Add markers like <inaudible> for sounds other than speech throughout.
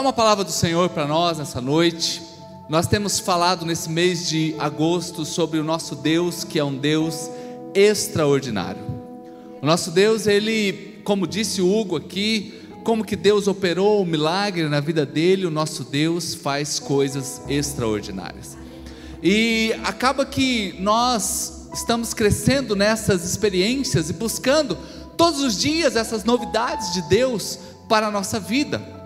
Há uma palavra do Senhor para nós nessa noite. Nós temos falado nesse mês de agosto sobre o nosso Deus, que é um Deus extraordinário. O nosso Deus, ele, como disse Hugo aqui, como que Deus operou o milagre na vida dele, o nosso Deus faz coisas extraordinárias. E acaba que nós estamos crescendo nessas experiências e buscando todos os dias essas novidades de Deus para a nossa vida.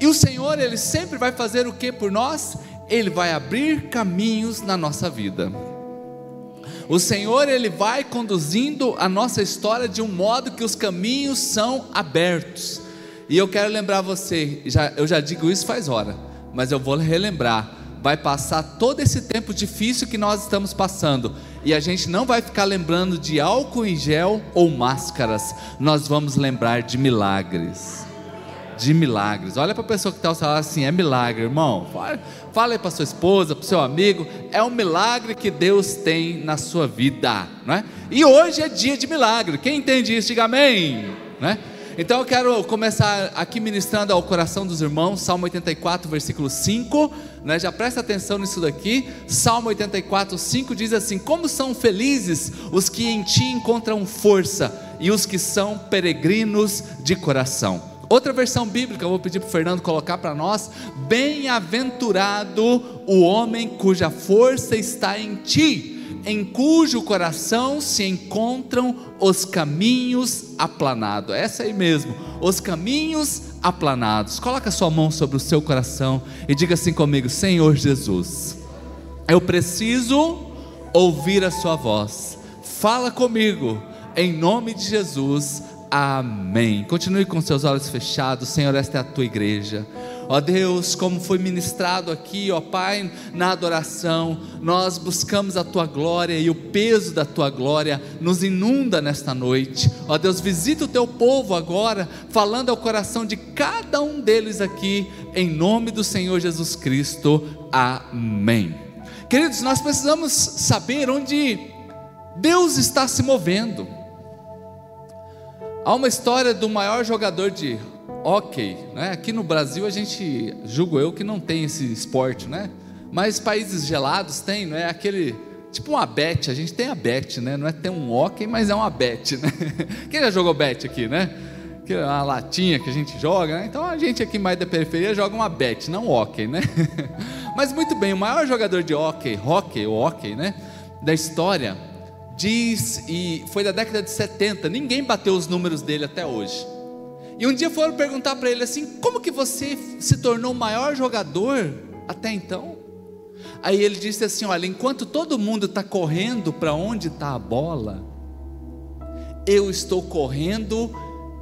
E o Senhor, Ele sempre vai fazer o que por nós? Ele vai abrir caminhos na nossa vida. O Senhor, Ele vai conduzindo a nossa história de um modo que os caminhos são abertos. E eu quero lembrar você, já, eu já digo isso faz hora, mas eu vou relembrar. Vai passar todo esse tempo difícil que nós estamos passando, e a gente não vai ficar lembrando de álcool em gel ou máscaras, nós vamos lembrar de milagres de milagres. Olha para a pessoa que está ao seu lado assim: é milagre, irmão. Fala, fala aí para sua esposa, para seu amigo. É um milagre que Deus tem na sua vida, não é? E hoje é dia de milagre. Quem entende isso, diga amém. Né? Então eu quero começar aqui ministrando ao coração dos irmãos, Salmo 84, versículo 5, né? já presta atenção nisso daqui, Salmo 84, 5 diz assim: Como são felizes os que em ti encontram força e os que são peregrinos de coração. Outra versão bíblica, vou pedir para o Fernando colocar para nós: Bem-aventurado o homem cuja força está em ti, em cujo coração se encontram os caminhos aplanados. Essa aí mesmo, os caminhos aplanados. Coloca sua mão sobre o seu coração e diga assim comigo: Senhor Jesus, eu preciso ouvir a sua voz. Fala comigo, em nome de Jesus. Amém. Continue com seus olhos fechados, Senhor, esta é a tua igreja. Ó Deus, como foi ministrado aqui, ó Pai, na adoração, nós buscamos a tua glória e o peso da tua glória nos inunda nesta noite. Ó Deus, visita o teu povo agora, falando ao coração de cada um deles aqui, em nome do Senhor Jesus Cristo. Amém. Queridos, nós precisamos saber onde Deus está se movendo. Há uma história do maior jogador de hockey, né? Aqui no Brasil a gente, julgo eu, que não tem esse esporte, né? Mas países gelados tem, não é? Aquele, tipo uma bet, a gente tem a bet, né? Não é ter um hockey, mas é uma bet, né? <laughs> Quem já jogou bet aqui, né? Que é uma latinha que a gente joga, né? Então a gente aqui mais da periferia joga uma bet, não hockey, né? <laughs> Mas muito bem, o maior jogador de hockey, hockey hockey, né? Da história diz, e foi da década de 70, ninguém bateu os números dele até hoje. E um dia foram perguntar para ele assim: como que você se tornou o maior jogador até então? Aí ele disse assim: olha, enquanto todo mundo está correndo para onde está a bola, eu estou correndo,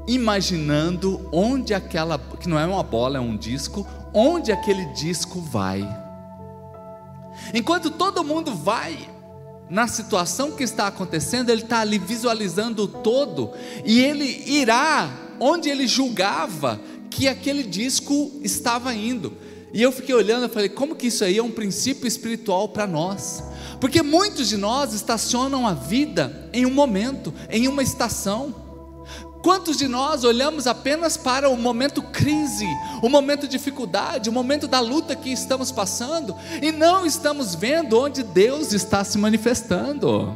imaginando onde aquela, que não é uma bola, é um disco, onde aquele disco vai. Enquanto todo mundo vai na situação que está acontecendo, ele está ali visualizando o todo, e ele irá onde ele julgava que aquele disco estava indo. E eu fiquei olhando e falei, como que isso aí é um princípio espiritual para nós? Porque muitos de nós estacionam a vida em um momento, em uma estação. Quantos de nós olhamos apenas para o momento crise, o momento dificuldade, o momento da luta que estamos passando e não estamos vendo onde Deus está se manifestando,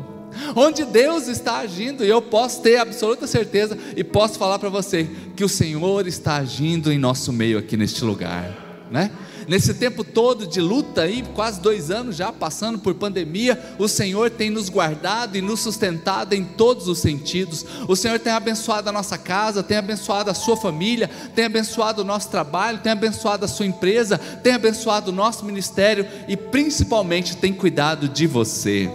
onde Deus está agindo, e eu posso ter absoluta certeza e posso falar para você que o Senhor está agindo em nosso meio aqui neste lugar, né? Nesse tempo todo de luta aí, quase dois anos já passando por pandemia, o Senhor tem nos guardado e nos sustentado em todos os sentidos. O Senhor tem abençoado a nossa casa, tem abençoado a sua família, tem abençoado o nosso trabalho, tem abençoado a sua empresa, tem abençoado o nosso ministério e principalmente tem cuidado de você.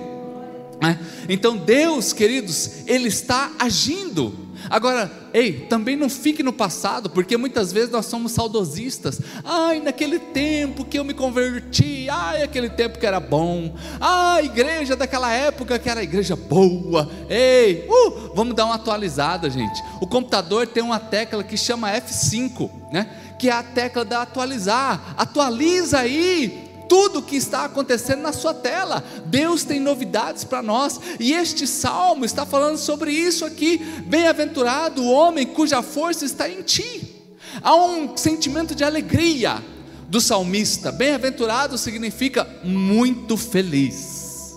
Né? Então Deus, queridos, Ele está agindo Agora, ei, também não fique no passado, porque muitas vezes nós somos saudosistas. Ai, naquele tempo que eu me converti, ai, aquele tempo que era bom, ai, igreja daquela época que era igreja boa. Ei, uh, vamos dar uma atualizada, gente. O computador tem uma tecla que chama F5, né? Que é a tecla da atualizar. Atualiza aí, tudo o que está acontecendo na sua tela. Deus tem novidades para nós, e este salmo está falando sobre isso aqui. Bem-aventurado o homem cuja força está em ti. há um sentimento de alegria do salmista. Bem-aventurado significa muito feliz,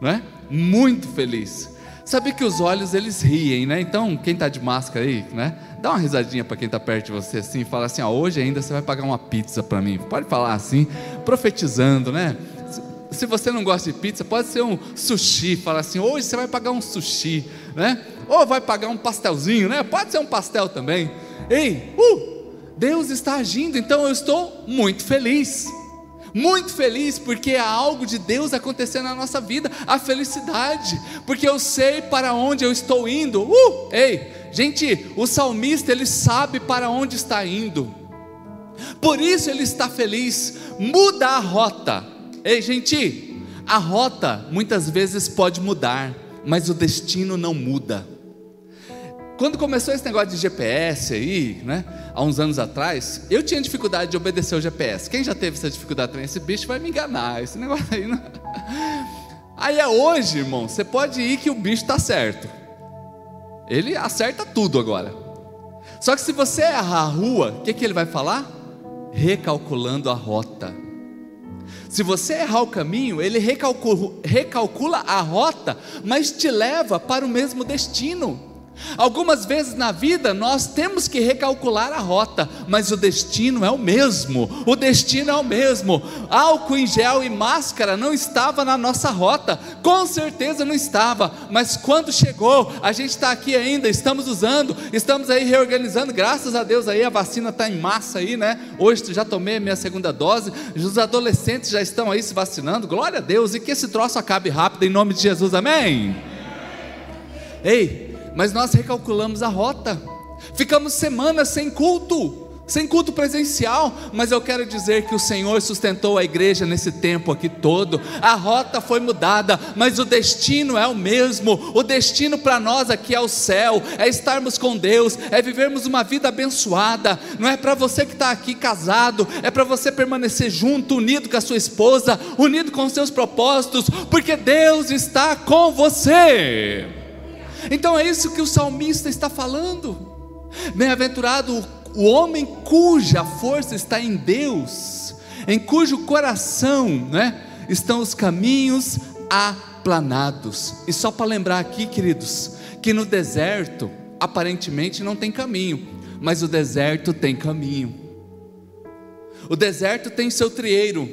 não é? Muito feliz. Sabe que os olhos eles riem, né? Então, quem está de máscara aí, né? Dá uma risadinha para quem está perto de você assim, fala assim: ó, hoje ainda você vai pagar uma pizza para mim. Pode falar assim, profetizando, né? Se você não gosta de pizza, pode ser um sushi. Fala assim: hoje você vai pagar um sushi, né? Ou vai pagar um pastelzinho, né? Pode ser um pastel também. Ei, uh, Deus está agindo, então eu estou muito feliz muito feliz porque há algo de Deus acontecendo na nossa vida, a felicidade, porque eu sei para onde eu estou indo. Uh, ei, gente, o salmista ele sabe para onde está indo, por isso ele está feliz. Muda a rota, ei, gente, a rota muitas vezes pode mudar, mas o destino não muda. Quando começou esse negócio de GPS aí, né, há uns anos atrás, eu tinha dificuldade de obedecer o GPS. Quem já teve essa dificuldade também? Esse bicho vai me enganar, esse negócio aí. Não... <laughs> Aí é hoje, irmão, você pode ir que o bicho está certo. Ele acerta tudo agora. Só que se você errar a rua, o que, que ele vai falar? Recalculando a rota. Se você errar o caminho, ele recalcula, recalcula a rota, mas te leva para o mesmo destino. Algumas vezes na vida nós temos que recalcular a rota, mas o destino é o mesmo. O destino é o mesmo. Álcool em gel e máscara não estava na nossa rota, com certeza não estava. Mas quando chegou, a gente está aqui ainda, estamos usando, estamos aí reorganizando. Graças a Deus aí a vacina está em massa aí, né? Hoje já tomei a minha segunda dose. Os adolescentes já estão aí se vacinando. Glória a Deus e que esse troço acabe rápido em nome de Jesus. Amém. Ei, mas nós recalculamos a rota, ficamos semanas sem culto, sem culto presencial, mas eu quero dizer que o Senhor sustentou a igreja nesse tempo aqui todo. A rota foi mudada, mas o destino é o mesmo. O destino para nós aqui é o céu, é estarmos com Deus, é vivermos uma vida abençoada. Não é para você que está aqui casado, é para você permanecer junto, unido com a sua esposa, unido com os seus propósitos, porque Deus está com você. Então é isso que o salmista está falando. Bem-aventurado o homem cuja força está em Deus, em cujo coração né, estão os caminhos aplanados. E só para lembrar aqui, queridos, que no deserto aparentemente não tem caminho, mas o deserto tem caminho. O deserto tem seu trieiro,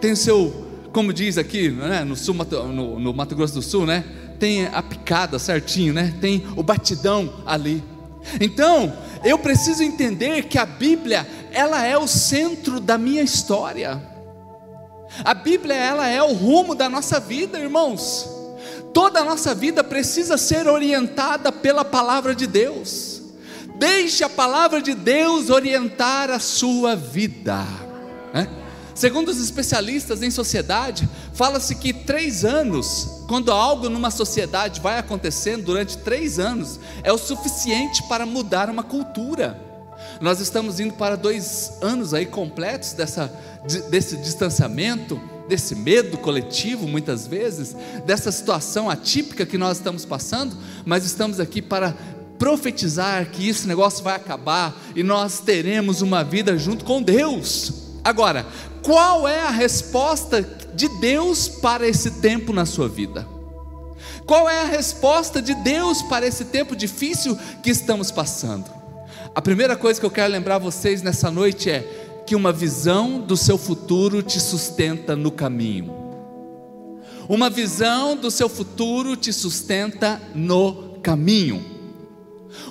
tem seu, como diz aqui, né, no, sul, no, no Mato Grosso do Sul, né? Tem a picada certinho, né? Tem o batidão ali. Então, eu preciso entender que a Bíblia, ela é o centro da minha história. A Bíblia, ela é o rumo da nossa vida, irmãos. Toda a nossa vida precisa ser orientada pela palavra de Deus. Deixe a palavra de Deus orientar a sua vida. Né? Segundo os especialistas em sociedade, fala-se que três anos, quando algo numa sociedade vai acontecendo durante três anos, é o suficiente para mudar uma cultura. Nós estamos indo para dois anos aí completos dessa, desse distanciamento, desse medo coletivo, muitas vezes, dessa situação atípica que nós estamos passando, mas estamos aqui para profetizar que esse negócio vai acabar e nós teremos uma vida junto com Deus. Agora, qual é a resposta de Deus para esse tempo na sua vida? Qual é a resposta de Deus para esse tempo difícil que estamos passando? A primeira coisa que eu quero lembrar vocês nessa noite é que uma visão do seu futuro te sustenta no caminho. Uma visão do seu futuro te sustenta no caminho.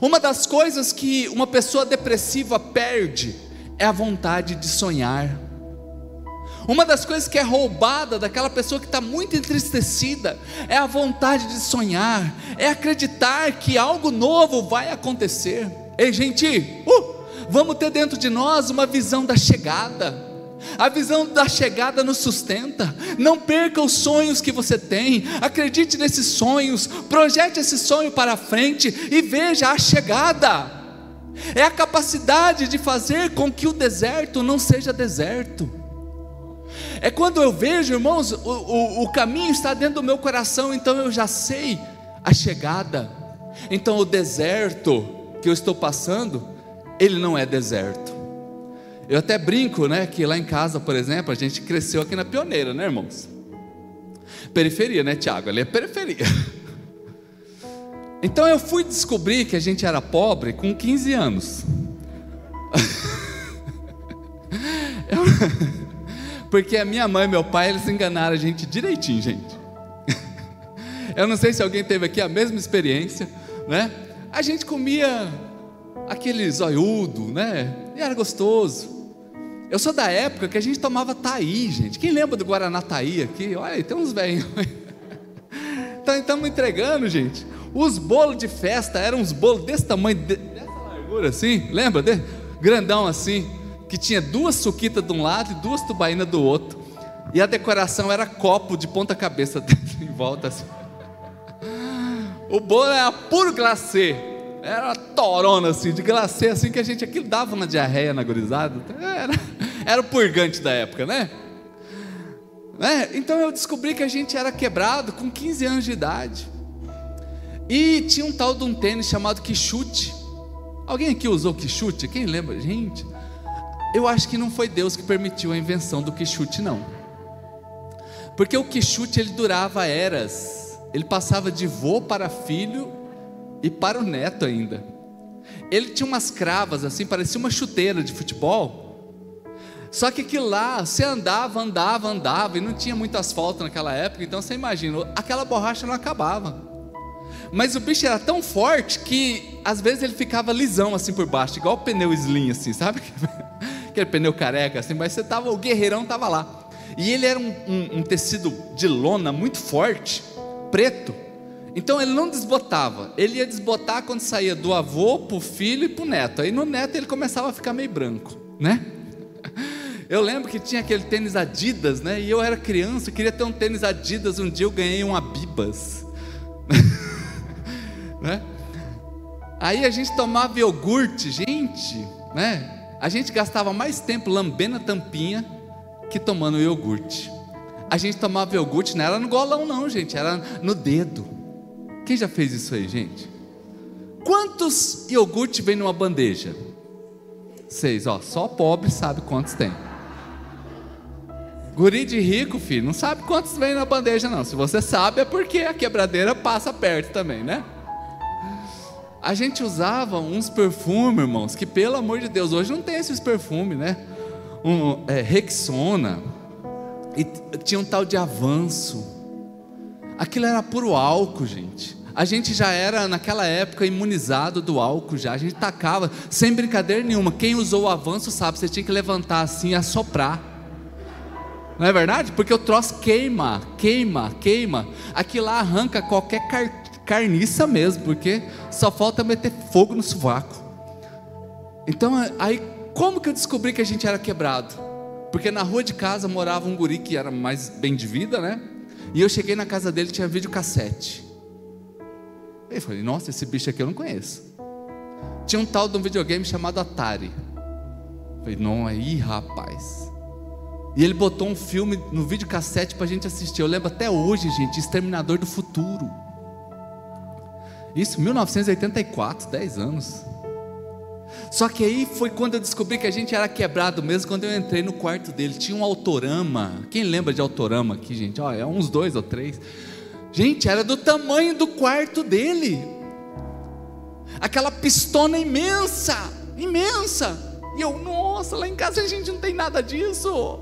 Uma das coisas que uma pessoa depressiva perde é a vontade de sonhar. Uma das coisas que é roubada daquela pessoa que está muito entristecida é a vontade de sonhar, é acreditar que algo novo vai acontecer. Ei, gente, uh, vamos ter dentro de nós uma visão da chegada. A visão da chegada nos sustenta. Não perca os sonhos que você tem. Acredite nesses sonhos. Projete esse sonho para frente e veja a chegada é a capacidade de fazer com que o deserto não seja deserto. É quando eu vejo, irmãos, o, o, o caminho está dentro do meu coração, então eu já sei a chegada. Então o deserto que eu estou passando ele não é deserto. Eu até brinco, né, que lá em casa, por exemplo, a gente cresceu aqui na Pioneira, né, irmãos? Periferia, né, Tiago? Ali é periferia. Então eu fui descobrir que a gente era pobre com 15 anos. <laughs> Porque a minha mãe e meu pai, eles enganaram a gente direitinho, gente. <laughs> Eu não sei se alguém teve aqui a mesma experiência, né? A gente comia aquele zoiudo, né? E era gostoso. Eu sou da época que a gente tomava Taí, gente. Quem lembra do Guaraná Taí aqui? Olha, tem uns velhos. <laughs> Então estamos entregando, gente. Os bolos de festa eram uns bolos desse tamanho, dessa largura assim, lembra? De? Grandão assim, que tinha duas suquitas de um lado e duas tubainas do outro. E a decoração era copo de ponta cabeça <laughs> em volta assim. O bolo era puro glacê. Era uma torona assim, de glacê assim, que a gente aquilo dava uma diarreia na gurizada. Era, era o purgante da época, né? né? Então eu descobri que a gente era quebrado com 15 anos de idade. E tinha um tal de um tênis chamado Quixute. Alguém aqui usou Quixute? Quem lembra? Gente, eu acho que não foi Deus que permitiu a invenção do Quixute, não. Porque o Quixute ele durava eras ele passava de vô para filho e para o neto ainda. Ele tinha umas cravas assim, parecia uma chuteira de futebol. Só que aquilo lá, você andava, andava, andava, e não tinha muito asfalto naquela época, então você imagina, aquela borracha não acabava. Mas o bicho era tão forte que às vezes ele ficava lisão assim por baixo, igual o pneu slim assim, sabe? <laughs> Aquele pneu careca assim, mas você tava, o guerreirão tava lá. E ele era um, um, um tecido de lona muito forte preto. Então ele não desbotava, ele ia desbotar quando saía do avô para o filho e para o neto. Aí no neto ele começava a ficar meio branco, né? <laughs> Eu lembro que tinha aquele tênis Adidas, né? E eu era criança, queria ter um tênis Adidas. Um dia eu ganhei um Abibas, <laughs> né? Aí a gente tomava iogurte, gente, né? A gente gastava mais tempo lambendo a tampinha que tomando iogurte. A gente tomava iogurte, não era no golão, não, gente, era no dedo. Quem já fez isso aí, gente? Quantos iogurte vem numa bandeja? Seis, ó, só pobre sabe quantos tem. Guri de rico, filho, não sabe quantos vem na bandeja, não. Se você sabe, é porque a quebradeira passa perto também, né? A gente usava uns perfumes, irmãos, que pelo amor de Deus, hoje não tem esses perfumes, né? Um, é, Rexona, e tinha um tal de avanço. Aquilo era puro álcool, gente. A gente já era naquela época imunizado do álcool já. A gente tacava sem brincadeira nenhuma. Quem usou o avanço sabe, você tinha que levantar assim e assoprar. Não é verdade? Porque o troço queima, queima, queima. Aquilo lá arranca qualquer car carniça mesmo, porque só falta meter fogo no sovaco. Então, aí como que eu descobri que a gente era quebrado? Porque na rua de casa morava um guri que era mais bem de vida, né? E eu cheguei na casa dele tinha videocassete. Eu falei, nossa, esse bicho aqui eu não conheço. Tinha um tal de um videogame chamado Atari. Eu falei, não, aí rapaz. E ele botou um filme no videocassete para a gente assistir. Eu lembro até hoje, gente, Exterminador do Futuro. Isso, 1984, 10 anos. Só que aí foi quando eu descobri que a gente era quebrado mesmo, quando eu entrei no quarto dele. Tinha um autorama. Quem lembra de autorama aqui, gente? Ó, é uns dois ou três. Gente, era do tamanho do quarto dele. Aquela pistona imensa, imensa. E eu, nossa, lá em casa a gente não tem nada disso.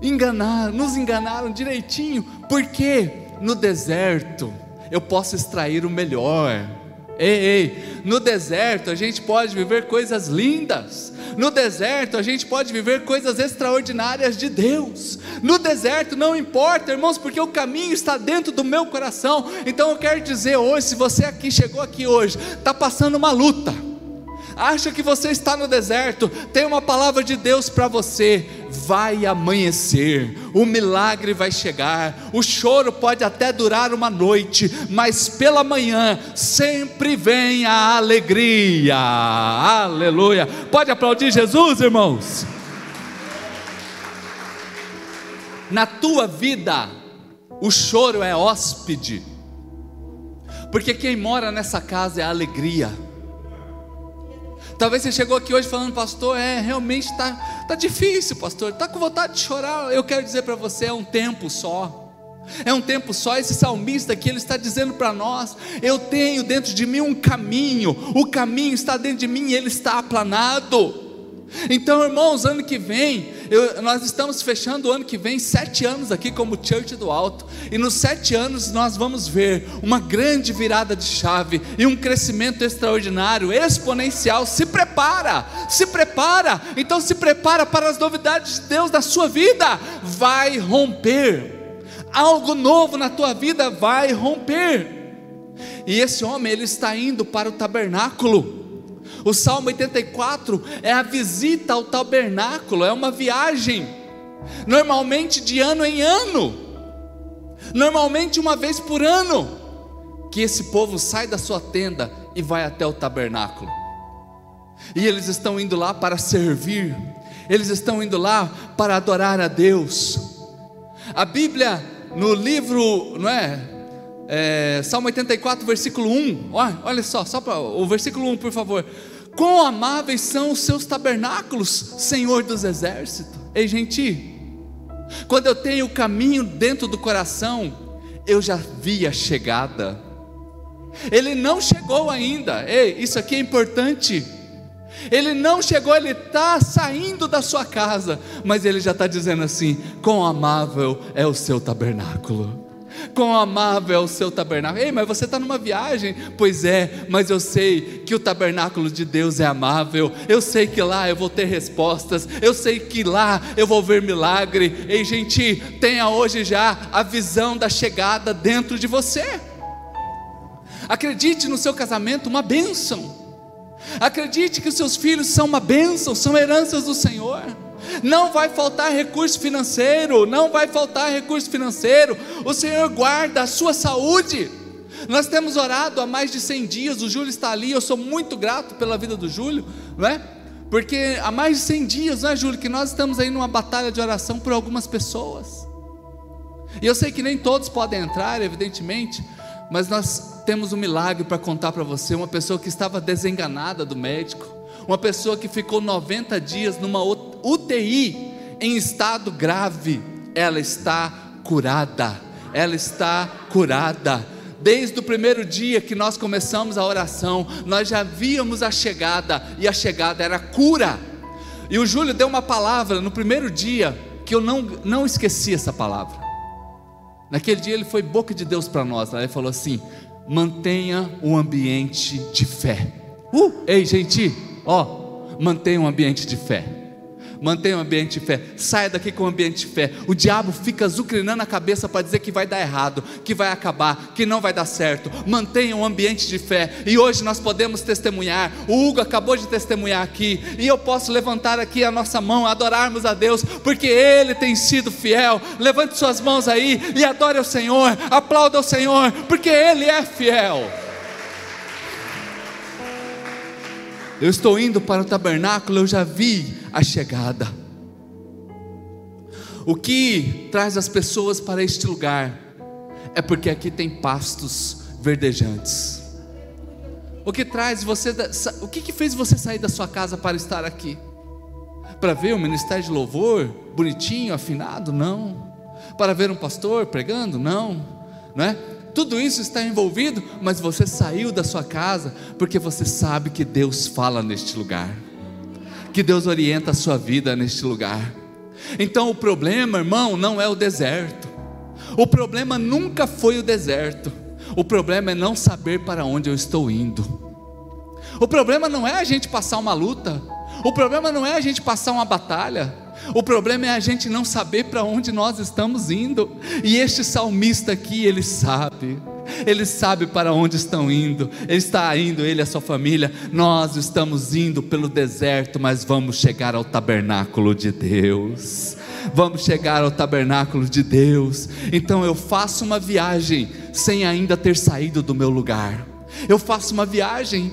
Enganaram, nos enganaram direitinho, porque no deserto eu posso extrair o melhor Ei, ei, no deserto a gente pode viver coisas lindas. No deserto a gente pode viver coisas extraordinárias de Deus. No deserto não importa, irmãos, porque o caminho está dentro do meu coração. Então eu quero dizer hoje, se você aqui chegou aqui hoje, está passando uma luta acha que você está no deserto, tem uma palavra de Deus para você. Vai amanhecer, o milagre vai chegar, o choro pode até durar uma noite, mas pela manhã sempre vem a alegria. Aleluia. Pode aplaudir Jesus, irmãos? Na tua vida, o choro é hóspede, porque quem mora nessa casa é a alegria. Talvez você chegou aqui hoje falando, pastor, é realmente está tá difícil, pastor, está com vontade de chorar. Eu quero dizer para você, é um tempo só. É um tempo só, esse salmista aqui, ele está dizendo para nós: eu tenho dentro de mim um caminho, o caminho está dentro de mim e ele está aplanado. Então, irmãos, ano que vem, eu, nós estamos fechando o ano que vem sete anos aqui como Church do Alto, e nos sete anos nós vamos ver uma grande virada de chave e um crescimento extraordinário, exponencial. Se prepara, se prepara, então se prepara para as novidades de Deus na sua vida, vai romper algo novo na tua vida vai romper. E esse homem, ele está indo para o tabernáculo. O Salmo 84 é a visita ao tabernáculo, é uma viagem, normalmente de ano em ano, normalmente uma vez por ano, que esse povo sai da sua tenda e vai até o tabernáculo. E eles estão indo lá para servir, eles estão indo lá para adorar a Deus. A Bíblia no livro, não é? é Salmo 84, versículo 1. Olha, olha só, só para o versículo 1, por favor. Quão amáveis são os seus tabernáculos, Senhor dos exércitos. Ei, gente, quando eu tenho o caminho dentro do coração, eu já vi a chegada. Ele não chegou ainda. Ei, isso aqui é importante. Ele não chegou, ele está saindo da sua casa, mas ele já está dizendo assim: quão amável é o seu tabernáculo. Quão amável é o seu tabernáculo. Ei, mas você está numa viagem? Pois é, mas eu sei que o tabernáculo de Deus é amável. Eu sei que lá eu vou ter respostas. Eu sei que lá eu vou ver milagre. Ei, gente, tenha hoje já a visão da chegada dentro de você. Acredite no seu casamento, uma bênção. Acredite que os seus filhos são uma bênção, são heranças do Senhor. Não vai faltar recurso financeiro, não vai faltar recurso financeiro. O Senhor guarda a sua saúde. Nós temos orado há mais de 100 dias, o Júlio está ali, eu sou muito grato pela vida do Júlio, não é? Porque há mais de 100 dias, não é, Júlio, que nós estamos aí numa batalha de oração por algumas pessoas. E eu sei que nem todos podem entrar, evidentemente, mas nós temos um milagre para contar para você. Uma pessoa que estava desenganada do médico, uma pessoa que ficou 90 dias numa UTI em estado grave, ela está curada. Ela está curada. Desde o primeiro dia que nós começamos a oração, nós já víamos a chegada, e a chegada era cura. E o Júlio deu uma palavra no primeiro dia, que eu não, não esqueci essa palavra. Naquele dia ele foi boca de Deus para nós. Ele falou assim: mantenha um ambiente de fé. Uh, ei, gente, ó, mantenha um ambiente de fé. Mantenha um ambiente de fé. Saia daqui com um ambiente de fé. O diabo fica azucrinando a cabeça para dizer que vai dar errado, que vai acabar, que não vai dar certo. Mantenha um ambiente de fé. E hoje nós podemos testemunhar. O Hugo acabou de testemunhar aqui. E eu posso levantar aqui a nossa mão, adorarmos a Deus, porque Ele tem sido fiel. Levante suas mãos aí e adore ao Senhor. Aplauda ao Senhor, porque Ele é fiel. Eu estou indo para o tabernáculo, eu já vi a chegada. O que traz as pessoas para este lugar é porque aqui tem pastos verdejantes. O que traz você, o que, que fez você sair da sua casa para estar aqui? Para ver o ministério de louvor bonitinho, afinado? Não. Para ver um pastor pregando? Não. Não é? Tudo isso está envolvido, mas você saiu da sua casa porque você sabe que Deus fala neste lugar, que Deus orienta a sua vida neste lugar. Então o problema, irmão, não é o deserto, o problema nunca foi o deserto, o problema é não saber para onde eu estou indo. O problema não é a gente passar uma luta, o problema não é a gente passar uma batalha, o problema é a gente não saber para onde nós estamos indo. E este salmista aqui, ele sabe. Ele sabe para onde estão indo. Ele está indo, ele e a sua família. Nós estamos indo pelo deserto, mas vamos chegar ao tabernáculo de Deus. Vamos chegar ao tabernáculo de Deus. Então eu faço uma viagem sem ainda ter saído do meu lugar. Eu faço uma viagem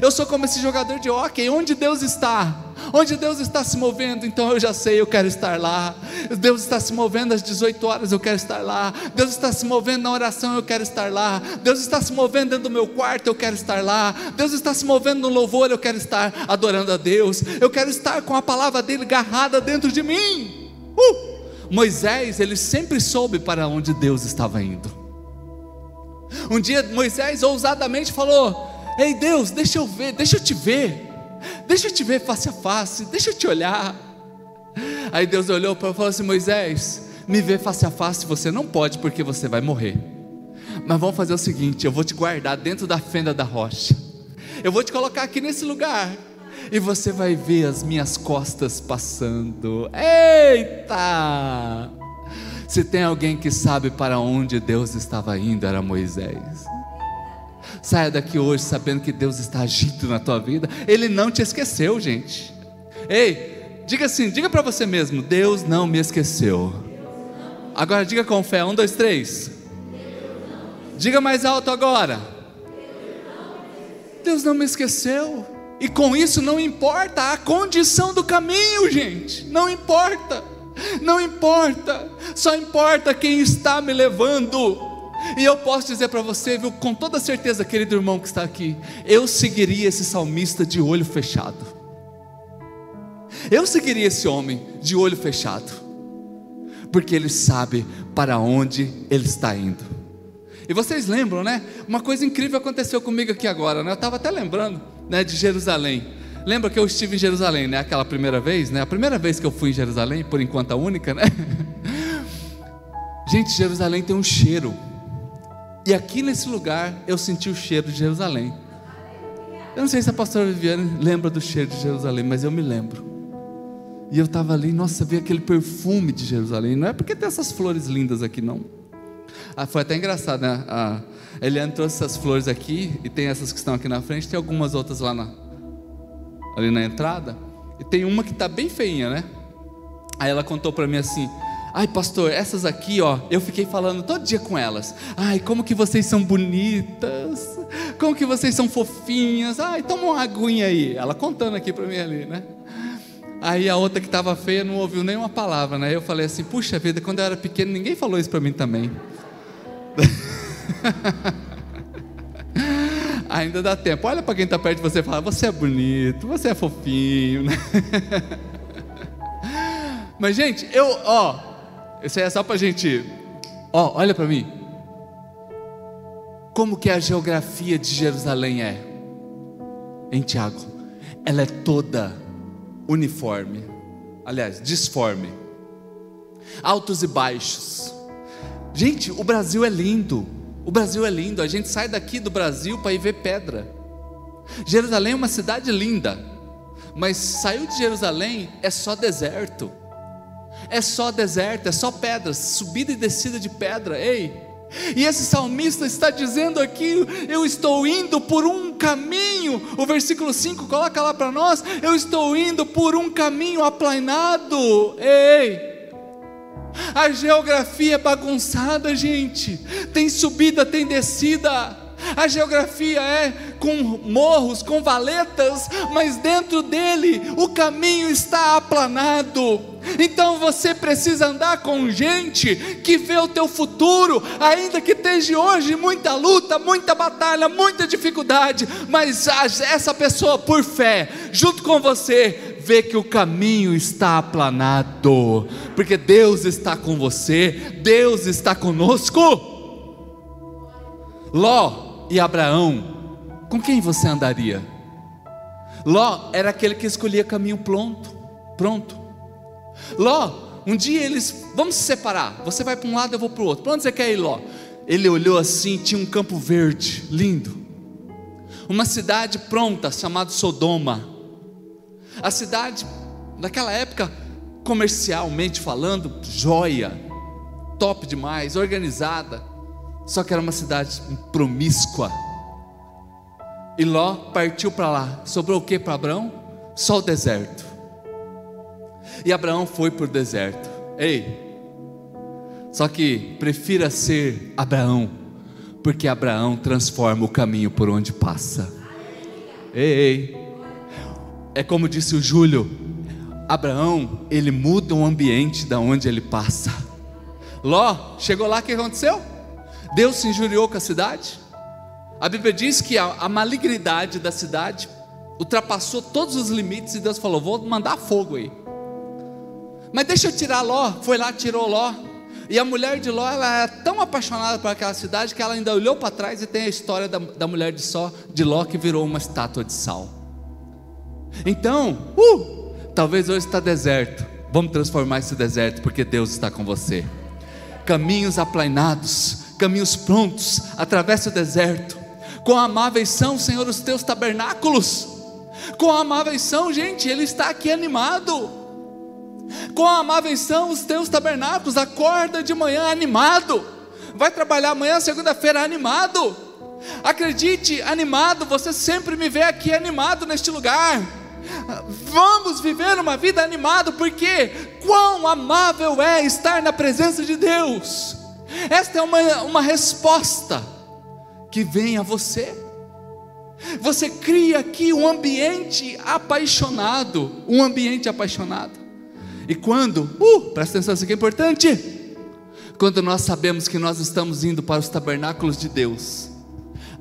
Eu sou como esse jogador de hóquei, onde Deus está? Onde Deus está se movendo, então eu já sei, eu quero estar lá. Deus está se movendo às 18 horas, eu quero estar lá. Deus está se movendo na oração, eu quero estar lá. Deus está se movendo dentro do meu quarto, eu quero estar lá. Deus está se movendo no louvor, eu quero estar adorando a Deus. Eu quero estar com a palavra dele garrada dentro de mim. Uh! Moisés, ele sempre soube para onde Deus estava indo. Um dia Moisés ousadamente falou: Ei Deus, deixa eu ver, deixa eu te ver. Deixa eu te ver face a face, deixa eu te olhar. Aí Deus olhou para ele e falou assim: Moisés, me ver face a face você não pode, porque você vai morrer. Mas vamos fazer o seguinte: eu vou te guardar dentro da fenda da rocha. Eu vou te colocar aqui nesse lugar. E você vai ver as minhas costas passando. Eita! Se tem alguém que sabe para onde Deus estava indo, era Moisés. Saia daqui hoje sabendo que Deus está agindo na tua vida. Ele não te esqueceu, gente. Ei, diga assim, diga para você mesmo: Deus não me esqueceu. Agora diga com fé: um, dois, três. Diga mais alto agora. Deus não me esqueceu. E com isso não importa a condição do caminho, gente. Não importa. Não importa. Só importa quem está me levando. E eu posso dizer para você, viu, com toda certeza, querido irmão que está aqui, eu seguiria esse salmista de olho fechado. Eu seguiria esse homem de olho fechado, porque ele sabe para onde ele está indo. E vocês lembram, né? Uma coisa incrível aconteceu comigo aqui agora, né? Eu estava até lembrando, né, de Jerusalém. Lembra que eu estive em Jerusalém, né? Aquela primeira vez, né? A primeira vez que eu fui em Jerusalém, por enquanto a única, né? <laughs> Gente, Jerusalém tem um cheiro e aqui nesse lugar eu senti o cheiro de Jerusalém. Eu não sei se a pastora Viviane lembra do cheiro de Jerusalém, mas eu me lembro. E eu estava ali, nossa, vi aquele perfume de Jerusalém. Não é porque tem essas flores lindas aqui, não. Ah, foi até engraçado, né? A Eliane trouxe essas flores aqui, e tem essas que estão aqui na frente, tem algumas outras lá na, ali na entrada. E tem uma que está bem feinha, né? Aí ela contou para mim assim: Ai, pastor, essas aqui, ó, eu fiquei falando todo dia com elas. Ai, como que vocês são bonitas. Como que vocês são fofinhas. Ai, toma uma aguinha aí. Ela contando aqui para mim ali, né? Aí a outra que estava feia não ouviu nenhuma palavra, né? Eu falei assim: "Puxa vida, quando eu era pequeno, ninguém falou isso para mim também". <laughs> Ainda dá tempo. Olha para quem está perto de você e fala: "Você é bonito, você é fofinho", né? <laughs> Mas gente, eu, ó, isso aí é só para a gente. Ó, olha para mim. Como que a geografia de Jerusalém é? Em Tiago, ela é toda uniforme. Aliás, disforme. Altos e baixos. Gente, o Brasil é lindo. O Brasil é lindo. A gente sai daqui do Brasil para ir ver pedra. Jerusalém é uma cidade linda, mas saiu de Jerusalém é só deserto é só deserto, é só pedras, subida e descida de pedra. Ei, e esse salmista está dizendo aqui: eu estou indo por um caminho. O versículo 5 coloca lá para nós: eu estou indo por um caminho aplanado. Ei, a geografia é bagunçada, gente. Tem subida, tem descida. A geografia é com morros, com valetas, mas dentro dele o caminho está aplanado. Então você precisa andar com gente que vê o teu futuro, ainda que esteja hoje muita luta, muita batalha, muita dificuldade, mas essa pessoa por fé, junto com você, vê que o caminho está aplanado, porque Deus está com você, Deus está conosco. Ló e Abraão, com quem você andaria? Ló era aquele que escolhia caminho pronto, pronto. Ló, um dia eles, vamos se separar. Você vai para um lado, eu vou para o outro. Para onde você quer ir, Ló? Ele olhou assim, tinha um campo verde, lindo. Uma cidade pronta, chamada Sodoma. A cidade, naquela época, comercialmente falando, joia, top demais, organizada. Só que era uma cidade promíscua. E Ló partiu para lá. Sobrou o que para Abraão? Só o deserto. E Abraão foi para o deserto. Ei, só que prefira ser Abraão, porque Abraão transforma o caminho por onde passa. Ei, ei. É como disse o Júlio, Abraão, ele muda o ambiente da onde ele passa. Ló, chegou lá, o que aconteceu? Deus se injuriou com a cidade. A Bíblia diz que a, a malignidade da cidade ultrapassou todos os limites e Deus falou: Vou mandar fogo aí. Mas deixa eu tirar Ló. Foi lá, tirou Ló. E a mulher de Ló, ela era tão apaixonada por aquela cidade que ela ainda olhou para trás e tem a história da, da mulher de, só, de Ló que virou uma estátua de sal. Então, uh, talvez hoje está deserto. Vamos transformar esse deserto porque Deus está com você. Caminhos aplainados, caminhos prontos, atravessa o deserto. Com amáveis são, Senhor, os teus tabernáculos. Com amáveis são, gente, Ele está aqui animado. Quão amáveis são os teus tabernáculos, acorda de manhã animado, vai trabalhar amanhã, segunda-feira, animado. Acredite, animado, você sempre me vê aqui animado neste lugar. Vamos viver uma vida animada, porque quão amável é estar na presença de Deus. Esta é uma, uma resposta que vem a você. Você cria aqui um ambiente apaixonado, um ambiente apaixonado. E quando, uh, presta atenção, isso aqui é importante. Quando nós sabemos que nós estamos indo para os tabernáculos de Deus,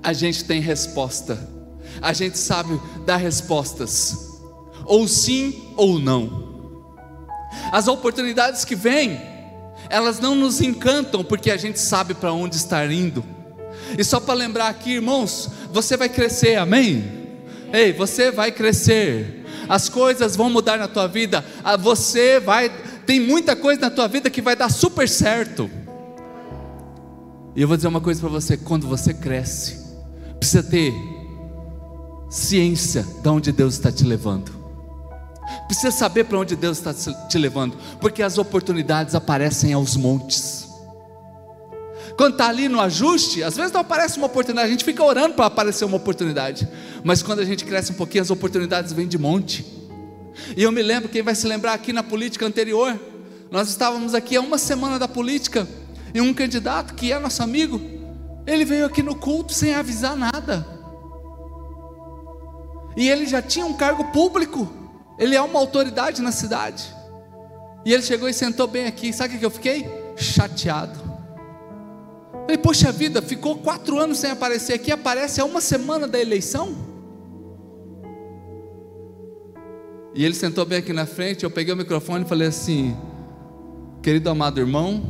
a gente tem resposta, a gente sabe dar respostas, ou sim ou não. As oportunidades que vêm, elas não nos encantam porque a gente sabe para onde estar indo. E só para lembrar aqui, irmãos, você vai crescer, amém? Ei, você vai crescer as coisas vão mudar na tua vida, ah, você vai, tem muita coisa na tua vida que vai dar super certo. E eu vou dizer uma coisa para você: quando você cresce, precisa ter ciência de onde Deus está te levando. Precisa saber para onde Deus está te levando, porque as oportunidades aparecem aos montes. Quando está ali no ajuste, às vezes não aparece uma oportunidade, a gente fica orando para aparecer uma oportunidade. Mas quando a gente cresce um pouquinho, as oportunidades vêm de monte. E eu me lembro, quem vai se lembrar aqui na política anterior, nós estávamos aqui há uma semana da política, e um candidato que é nosso amigo, ele veio aqui no culto sem avisar nada. E ele já tinha um cargo público, ele é uma autoridade na cidade. E ele chegou e sentou bem aqui. Sabe o que eu fiquei? Chateado. Falei, poxa vida, ficou quatro anos sem aparecer aqui, aparece há uma semana da eleição. E ele sentou bem aqui na frente, eu peguei o microfone e falei assim: Querido amado irmão,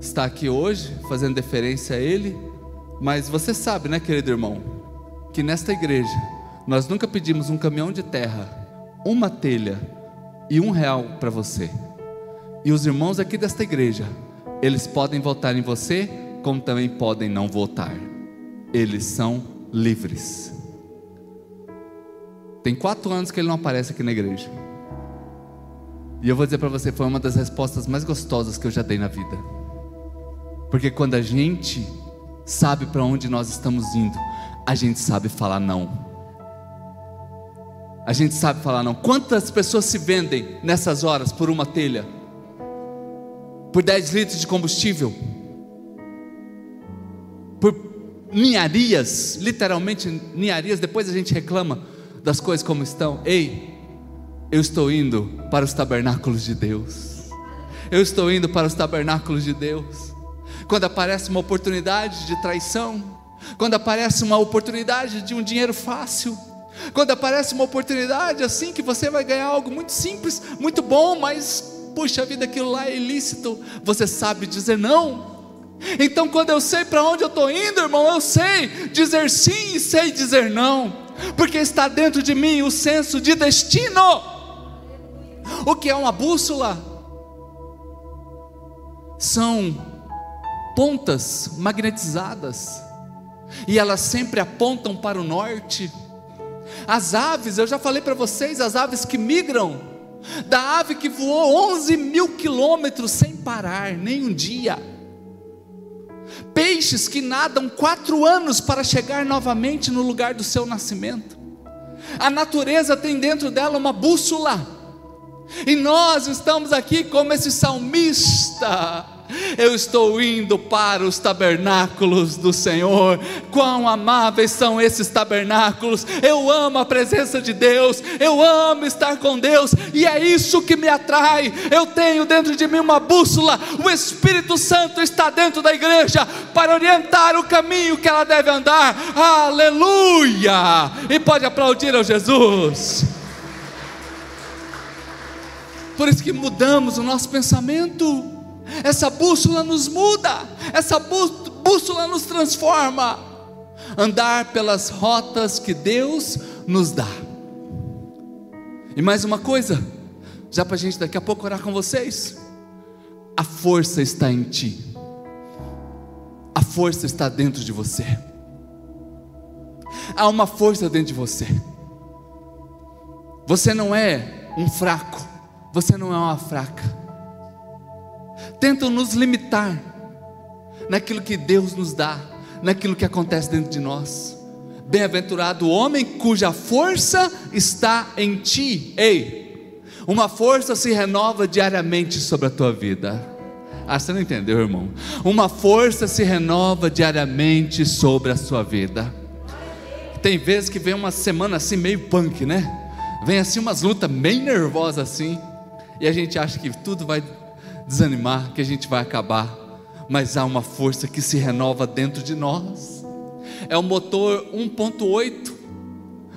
está aqui hoje, fazendo deferência a ele, mas você sabe, né, querido irmão, que nesta igreja nós nunca pedimos um caminhão de terra, uma telha e um real para você. E os irmãos aqui desta igreja, eles podem votar em você como também podem não votar. Eles são livres. Tem quatro anos que ele não aparece aqui na igreja. E eu vou dizer para você, foi uma das respostas mais gostosas que eu já dei na vida. Porque quando a gente sabe para onde nós estamos indo, a gente sabe falar não. A gente sabe falar não. Quantas pessoas se vendem nessas horas por uma telha? Por 10 litros de combustível? por ninharias, literalmente ninharias, depois a gente reclama das coisas como estão. Ei, eu estou indo para os tabernáculos de Deus. Eu estou indo para os tabernáculos de Deus. Quando aparece uma oportunidade de traição, quando aparece uma oportunidade de um dinheiro fácil, quando aparece uma oportunidade assim que você vai ganhar algo muito simples, muito bom, mas puxa vida, aquilo lá é ilícito, você sabe dizer não. Então, quando eu sei para onde eu estou indo, irmão, eu sei dizer sim e sei dizer não, porque está dentro de mim o senso de destino. O que é uma bússola? São pontas magnetizadas, e elas sempre apontam para o norte. As aves, eu já falei para vocês, as aves que migram, da ave que voou 11 mil quilômetros sem parar, nem um dia. Peixes que nadam quatro anos para chegar novamente no lugar do seu nascimento. A natureza tem dentro dela uma bússola, e nós estamos aqui como esse salmista, Eu estou indo para os tabernáculos do Senhor. Quão amáveis são esses tabernáculos! Eu amo a presença de Deus, eu amo estar com Deus, e é isso que me atrai. Eu tenho dentro de mim uma bússola, o Espírito Santo está dentro da igreja para orientar o caminho que ela deve andar. Aleluia! E pode aplaudir ao Jesus. Por isso que mudamos o nosso pensamento. Essa bússola nos muda, essa bússola nos transforma. Andar pelas rotas que Deus nos dá. E mais uma coisa, já para a gente daqui a pouco orar com vocês. A força está em ti, a força está dentro de você. Há uma força dentro de você. Você não é um fraco, você não é uma fraca tentam nos limitar naquilo que Deus nos dá, naquilo que acontece dentro de nós. Bem-aventurado o homem cuja força está em ti. Ei, uma força se renova diariamente sobre a tua vida. Ah, você não entendeu, irmão? Uma força se renova diariamente sobre a sua vida. Tem vezes que vem uma semana assim meio punk, né? Vem assim umas lutas bem nervosas assim, e a gente acha que tudo vai desanimar, que a gente vai acabar, mas há uma força que se renova dentro de nós. É o motor 1.8.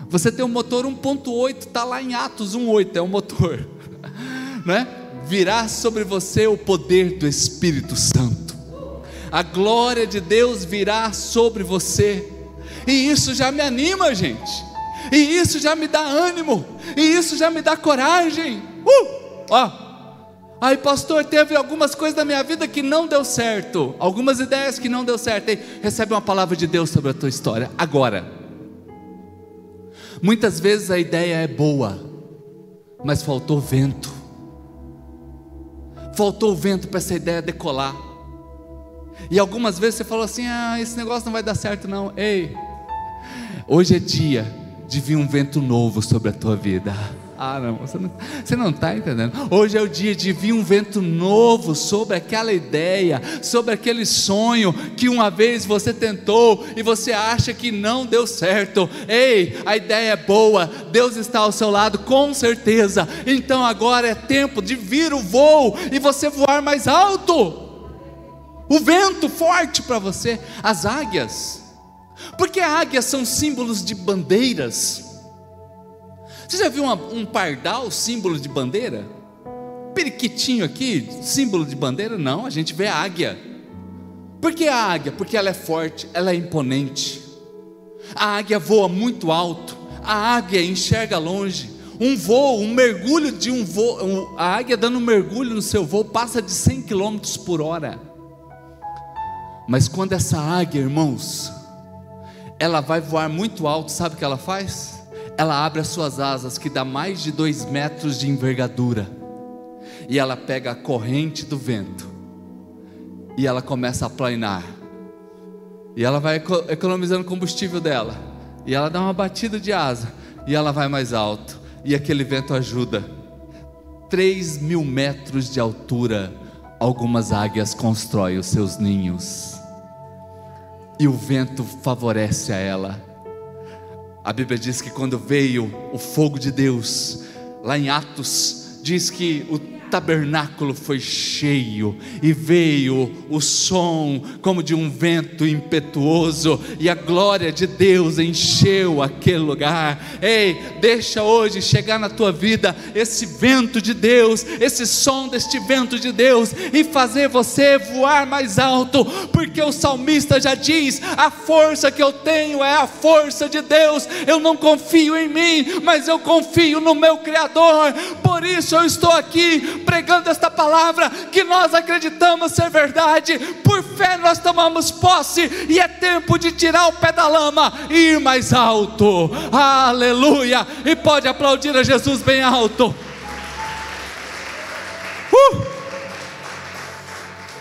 Você tem um motor 1.8, está lá em Atos 1.8, é o motor, <laughs> né? Virá sobre você o poder do Espírito Santo, a glória de Deus virá sobre você, e isso já me anima, gente, e isso já me dá ânimo, e isso já me dá coragem. Uh! Ó, Ai, pastor, teve algumas coisas da minha vida que não deu certo, algumas ideias que não deu certo. Ei, recebe uma palavra de Deus sobre a tua história agora. Muitas vezes a ideia é boa, mas faltou vento. Faltou vento para essa ideia decolar. E algumas vezes você falou assim: ah, esse negócio não vai dar certo, não. Ei, hoje é dia de vir um vento novo sobre a tua vida. Ah, você não, você não está entendendo. Hoje é o dia de vir um vento novo sobre aquela ideia, sobre aquele sonho que uma vez você tentou e você acha que não deu certo. Ei, a ideia é boa, Deus está ao seu lado, com certeza. Então agora é tempo de vir o voo e você voar mais alto. O vento forte para você, as águias. Porque águias são símbolos de bandeiras. Você já viu uma, um pardal, símbolo de bandeira? Periquitinho aqui, símbolo de bandeira? Não, a gente vê a águia. Por que a águia? Porque ela é forte, ela é imponente. A águia voa muito alto, a águia enxerga longe. Um voo, um mergulho de um voo, a águia dando um mergulho no seu voo passa de 100 km por hora. Mas quando essa águia, irmãos, ela vai voar muito alto, sabe o que ela faz? Ela abre as suas asas, que dá mais de dois metros de envergadura, e ela pega a corrente do vento, e ela começa a planar, e ela vai economizando combustível dela, e ela dá uma batida de asa, e ela vai mais alto, e aquele vento ajuda. Três mil metros de altura, algumas águias constroem os seus ninhos, e o vento favorece a ela a Bíblia diz que quando veio o fogo de Deus, lá em Atos, diz que o tabernáculo foi cheio e veio o som como de um vento impetuoso e a glória de Deus encheu aquele lugar. Ei, deixa hoje chegar na tua vida esse vento de Deus, esse som deste vento de Deus e fazer você voar mais alto, porque o salmista já diz: a força que eu tenho é a força de Deus. Eu não confio em mim, mas eu confio no meu Criador. Por isso eu estou aqui pregando esta palavra que nós acreditamos ser verdade, por fé nós tomamos posse e é tempo de tirar o pé da lama e ir mais alto. Aleluia! E pode aplaudir a Jesus bem alto. Uh!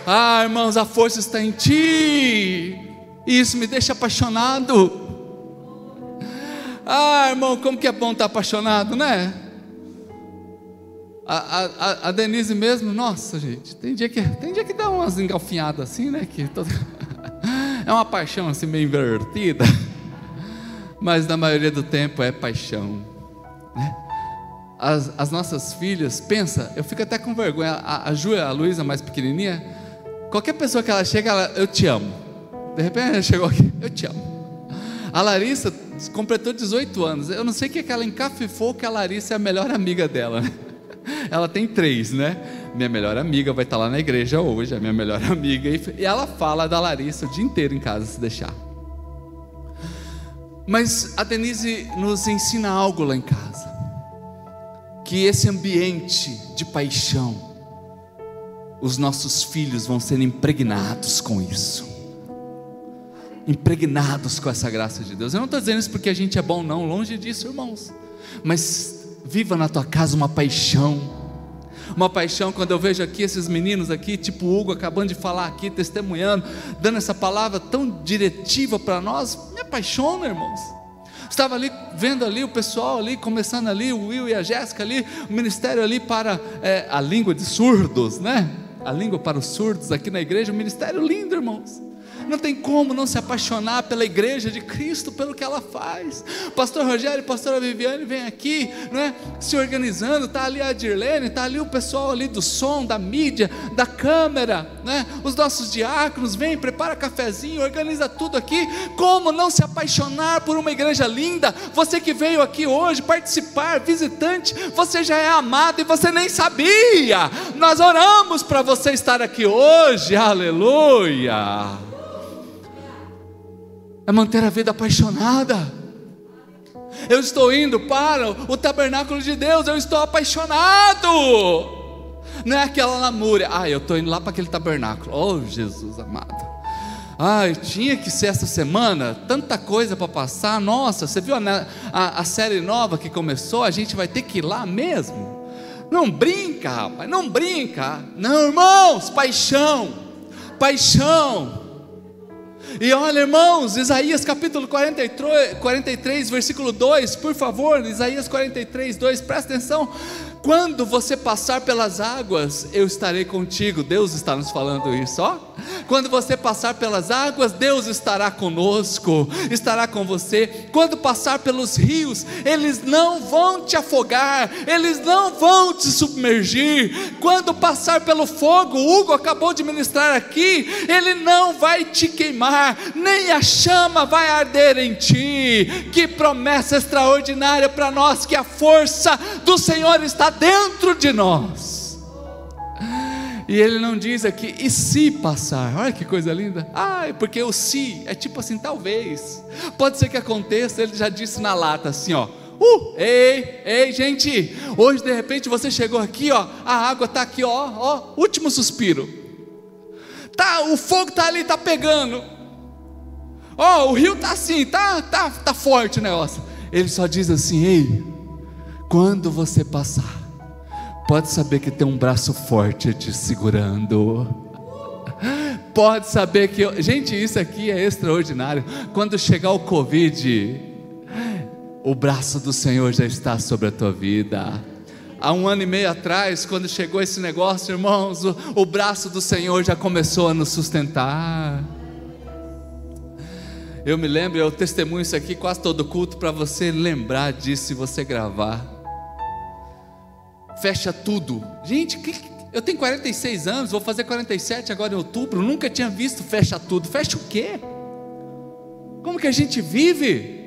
Ah, irmãos, a força está em ti. Isso me deixa apaixonado. Ah, irmão, como que é bom estar apaixonado, né? A, a, a, Denise mesmo, nossa gente, tem dia que, tem dia que dá umas engalfinhadas assim, né? Que todo... <laughs> é uma paixão assim meio invertida, <laughs> mas na maioria do tempo é paixão. Né? As, as nossas filhas, pensa, eu fico até com vergonha. A, a Ju, a Luísa mais pequenininha, qualquer pessoa que ela chega, ela, eu te amo. De repente ela chegou aqui, eu te amo. A Larissa completou 18 anos. Eu não sei o que, é que ela encafifou que a Larissa é a melhor amiga dela. Né? <laughs> Ela tem três, né? Minha melhor amiga vai estar lá na igreja hoje, a minha melhor amiga. E ela fala da Larissa o dia inteiro em casa, se deixar. Mas a Denise nos ensina algo lá em casa. Que esse ambiente de paixão, os nossos filhos vão ser impregnados com isso. Impregnados com essa graça de Deus. Eu não estou dizendo isso porque a gente é bom, não, longe disso, irmãos. Mas viva na tua casa uma paixão. Uma paixão quando eu vejo aqui esses meninos aqui, tipo o Hugo acabando de falar aqui, testemunhando, dando essa palavra tão diretiva para nós, me apaixona, irmãos. Estava ali vendo ali o pessoal ali, começando ali, o Will e a Jéssica ali, o ministério ali para é, a língua de surdos, né? A língua para os surdos aqui na igreja, um ministério lindo, irmãos. Não tem como não se apaixonar pela igreja de Cristo, pelo que ela faz. Pastor Rogério pastora Viviane vem aqui, né, se organizando, está ali a Dirlene, está ali o pessoal ali do som, da mídia, da câmera, né, os nossos diáconos, vem, prepara cafezinho, organiza tudo aqui. Como não se apaixonar por uma igreja linda? Você que veio aqui hoje participar, visitante, você já é amado e você nem sabia. Nós oramos para você estar aqui hoje, aleluia é manter a vida apaixonada. Eu estou indo para o tabernáculo de Deus, eu estou apaixonado. Não é aquela lamúria, ah, eu estou indo lá para aquele tabernáculo. Oh, Jesus amado. Ai, tinha que ser essa semana, tanta coisa para passar. Nossa, você viu a, a, a série nova que começou? A gente vai ter que ir lá mesmo. Não brinca, rapaz, não brinca. Não, irmãos, paixão, paixão. E olha, irmãos, Isaías capítulo 43, 43, versículo 2, por favor, Isaías 43, 2, presta atenção. Quando você passar pelas águas, eu estarei contigo. Deus está nos falando isso, ó. Quando você passar pelas águas, Deus estará conosco, estará com você. Quando passar pelos rios, eles não vão te afogar, eles não vão te submergir. Quando passar pelo fogo, Hugo acabou de ministrar aqui, ele não vai te queimar, nem a chama vai arder em ti. Que promessa extraordinária para nós que a força do Senhor está dentro de nós. E ele não diz aqui, e se passar? Olha que coisa linda. Ah, porque o se é tipo assim, talvez. Pode ser que aconteça, ele já disse na lata assim, ó. Uh, ei, ei, gente, hoje de repente você chegou aqui, ó, a água está aqui, ó, ó, último suspiro. Tá, o fogo tá ali, tá pegando. Ó, o rio tá assim, tá, tá, tá forte o negócio. Ele só diz assim, ei, quando você passar, Pode saber que tem um braço forte te segurando. Pode saber que. Gente, isso aqui é extraordinário. Quando chegar o Covid, o braço do Senhor já está sobre a tua vida. Há um ano e meio atrás, quando chegou esse negócio, irmãos, o, o braço do Senhor já começou a nos sustentar. Eu me lembro, eu testemunho isso aqui quase todo culto para você lembrar disso e você gravar fecha tudo. Gente, eu tenho 46 anos, vou fazer 47 agora em outubro, nunca tinha visto fecha tudo. Fecha o quê? Como que a gente vive?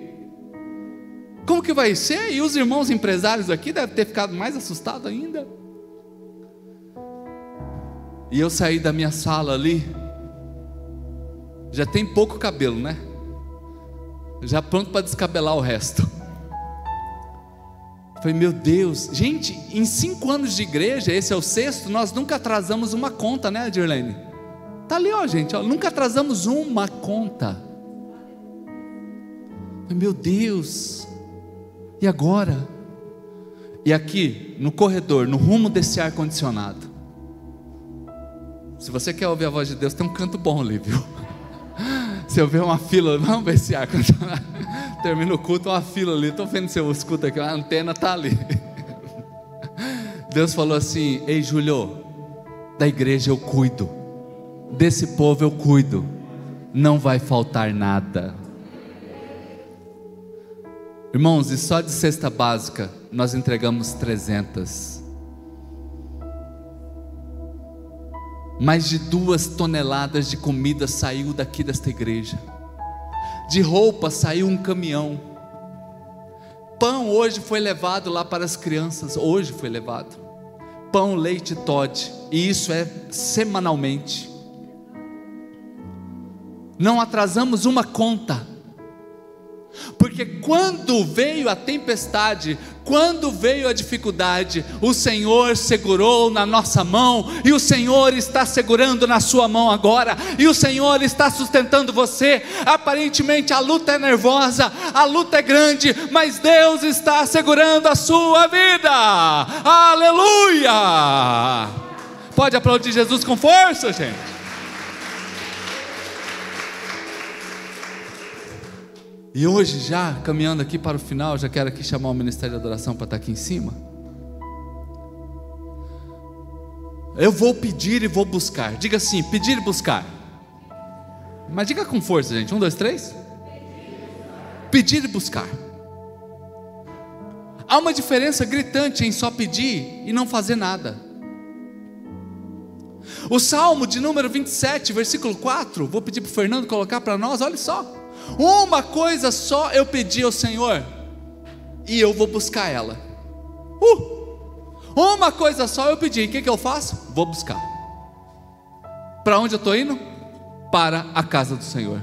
Como que vai ser? E os irmãos empresários aqui devem ter ficado mais assustados ainda. E eu saí da minha sala ali, já tem pouco cabelo, né? Já pronto para descabelar o resto. Falei, meu Deus, gente, em cinco anos de igreja, esse é o sexto, nós nunca atrasamos uma conta, né, Dirlene? Tá ali, ó, gente, ó, nunca atrasamos uma conta. Falei, meu Deus, e agora? E aqui, no corredor, no rumo desse ar condicionado. Se você quer ouvir a voz de Deus, tem um canto bom ali, viu? Se eu ver uma fila, <laughs> vamos ver esse ar condicionado. Termina o culto, uma fila ali. Estou vendo se eu escuto aqui, a antena está ali. Deus falou assim: Ei, Julio, da igreja eu cuido, desse povo eu cuido, não vai faltar nada. Irmãos, e só de cesta básica nós entregamos 300. Mais de duas toneladas de comida saiu daqui desta igreja. De roupa saiu um caminhão. Pão hoje foi levado lá para as crianças. Hoje foi levado. Pão, leite, Todd. E isso é semanalmente. Não atrasamos uma conta porque quando veio a tempestade, quando veio a dificuldade, o Senhor segurou na nossa mão, e o Senhor está segurando na sua mão agora, e o Senhor está sustentando você. Aparentemente a luta é nervosa, a luta é grande, mas Deus está segurando a sua vida. Aleluia! Pode aplaudir Jesus com força, gente. E hoje, já caminhando aqui para o final, já quero aqui chamar o Ministério de Adoração para estar aqui em cima. Eu vou pedir e vou buscar. Diga assim: pedir e buscar. Mas diga com força, gente. Um, dois, três. Pedir e buscar. Há uma diferença gritante em só pedir e não fazer nada. O Salmo de número 27, versículo 4, vou pedir para o Fernando colocar para nós, olha só. Uma coisa só eu pedi ao Senhor, e eu vou buscar ela. Uh! Uma coisa só eu pedi, o que, que eu faço? Vou buscar. Para onde eu estou indo? Para a casa do Senhor.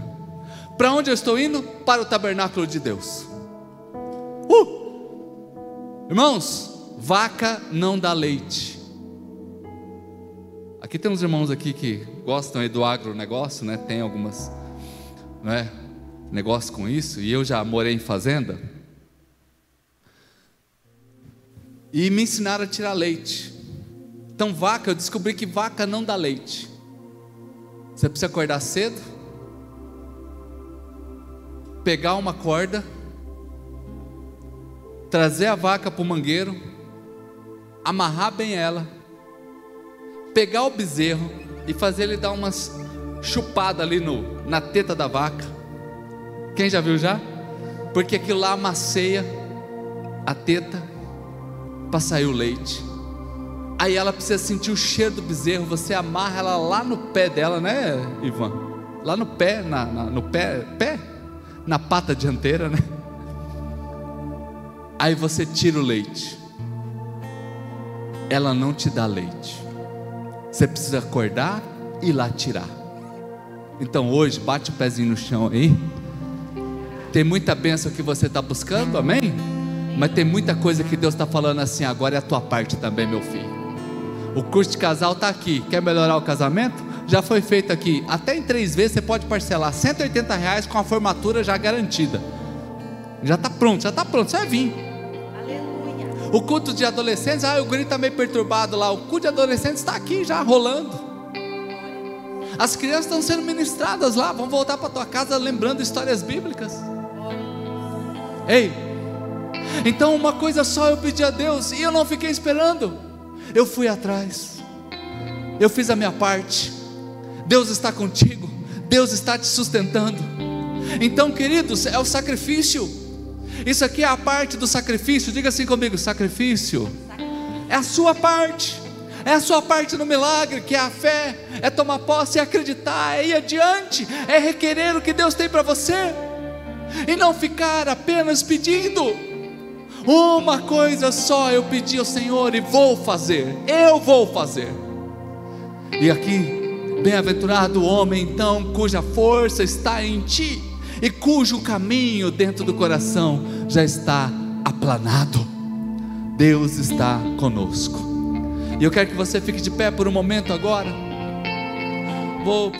Para onde eu estou indo? Para o tabernáculo de Deus. Uh! Irmãos, vaca não dá leite. Aqui tem uns irmãos aqui que gostam do agronegócio, né? Tem algumas, né? Negócio com isso, e eu já morei em fazenda. E me ensinaram a tirar leite. Então, vaca, eu descobri que vaca não dá leite. Você precisa acordar cedo, pegar uma corda, trazer a vaca para o mangueiro, amarrar bem ela, pegar o bezerro e fazer ele dar umas chupadas ali no, na teta da vaca quem já viu já? Porque aquilo lá amaceia a teta para sair o leite. Aí ela precisa sentir o cheiro do bezerro. Você amarra ela lá no pé dela, né, Ivan? Lá no pé, na, na, no pé, pé, na pata dianteira, né? Aí você tira o leite. Ela não te dá leite. Você precisa acordar e lá tirar. Então hoje bate o pezinho no chão aí. Tem muita bênção que você está buscando, amém? Mas tem muita coisa que Deus está falando assim, agora é a tua parte também, meu filho. O curso de casal está aqui. Quer melhorar o casamento? Já foi feito aqui. Até em três vezes você pode parcelar 180 reais com a formatura já garantida. Já está pronto, já está pronto, você vai vir. Aleluia. O culto de adolescentes, ah, o grito está meio perturbado lá. O culto de adolescentes está aqui já rolando. As crianças estão sendo ministradas lá, vão voltar para tua casa lembrando histórias bíblicas. Ei, então uma coisa só eu pedi a Deus e eu não fiquei esperando, eu fui atrás, eu fiz a minha parte. Deus está contigo, Deus está te sustentando. Então, queridos, é o sacrifício. Isso aqui é a parte do sacrifício. Diga assim comigo: sacrifício é a sua parte. É a sua parte no milagre, que é a fé, é tomar posse, é acreditar, é ir adiante, é requerer o que Deus tem para você e não ficar apenas pedindo. Uma coisa só eu pedi ao Senhor e vou fazer, eu vou fazer. E aqui, bem-aventurado o homem então, cuja força está em ti e cujo caminho dentro do coração já está aplanado. Deus está conosco. E eu quero que você fique de pé por um momento agora. Vou